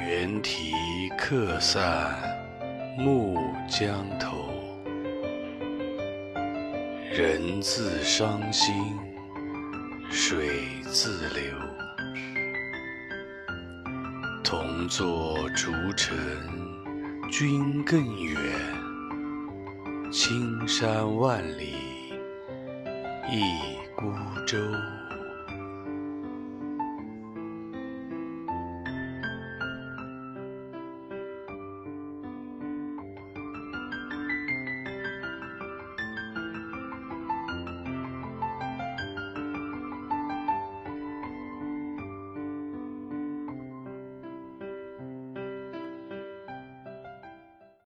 猿啼客散暮江头人自伤心水自流。同坐竹城君更远青山万里一孤舟。